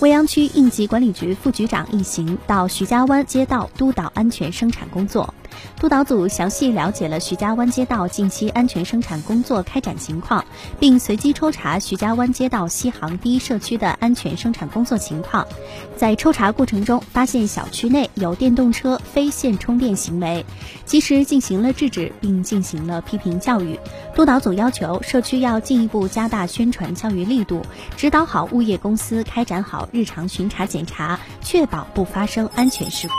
未央区应急管理局副局长一行到徐家湾街道督导安全生产工作。督导组详细了解了徐家湾街道近期安全生产工作开展情况，并随机抽查徐家湾街道西航第一社区的安全生产工作情况。在抽查过程中，发现小区内有电动车非线充电行为，及时进行了制止，并进行了批评教育。督导组要求社区要进一步加大宣传教育力度，指导好物业公司开展好日常巡查检查，确保不发生安全事故。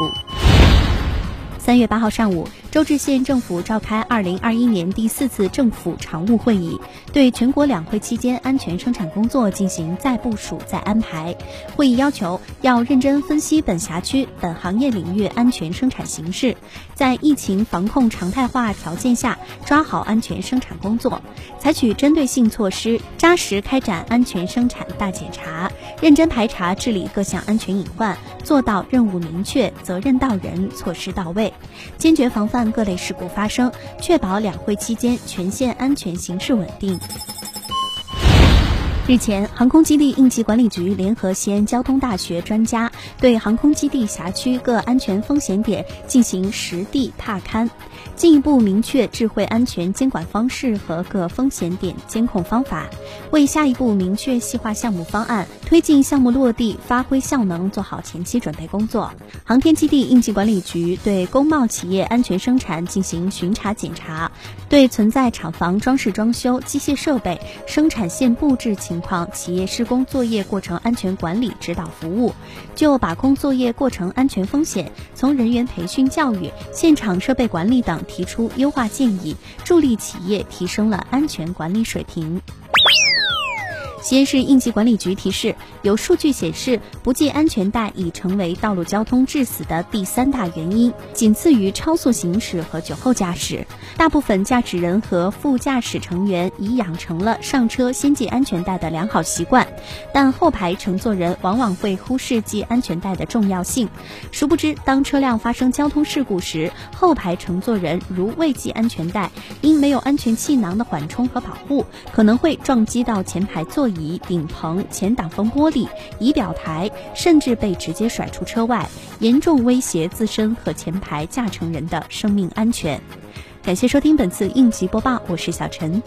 三月八号上午，周至县政府召开二零二一年第四次政府常务会议，对全国两会期间安全生产工作进行再部署、再安排。会议要求要认真分析本辖区、本行业领域安全生产形势，在疫情防控常态化条件下抓好安全生产工作，采取针对性措施，扎实开展安全生产大检查，认真排查治理各项安全隐患，做到任务明确、责任到人、措施到位。坚决防范各类事故发生，确保两会期间全县安全形势稳定。日前，航空基地应急管理局联合西安交通大学专家，对航空基地辖区各安全风险点进行实地踏勘，进一步明确智慧安全监管方式和各风险点监控方法，为下一步明确细化项目方案、推进项目落地、发挥效能做好前期准备工作。航天基地应急管理局对工贸企业安全生产进行巡查检查，对存在厂房装饰装修、机械设备、生产线布置情况企业施工作业过程安全管理指导服务，就把控作业过程安全风险，从人员培训教育、现场设备管理等提出优化建议，助力企业提升了安全管理水平。西安市应急管理局提示：有数据显示，不系安全带已成为道路交通致死的第三大原因，仅次于超速行驶和酒后驾驶。大部分驾驶人和副驾驶成员已养成了上车先系安全带的良好习惯，但后排乘坐人往往会忽视系安全带的重要性。殊不知，当车辆发生交通事故时，后排乘坐人如未系安全带，因没有安全气囊的缓冲和保护，可能会撞击到前排座椅、顶棚、前挡风玻璃、仪表台，甚至被直接甩出车外，严重威胁自身和前排驾乘人的生命安全。感谢收听本次应急播报，我是小陈。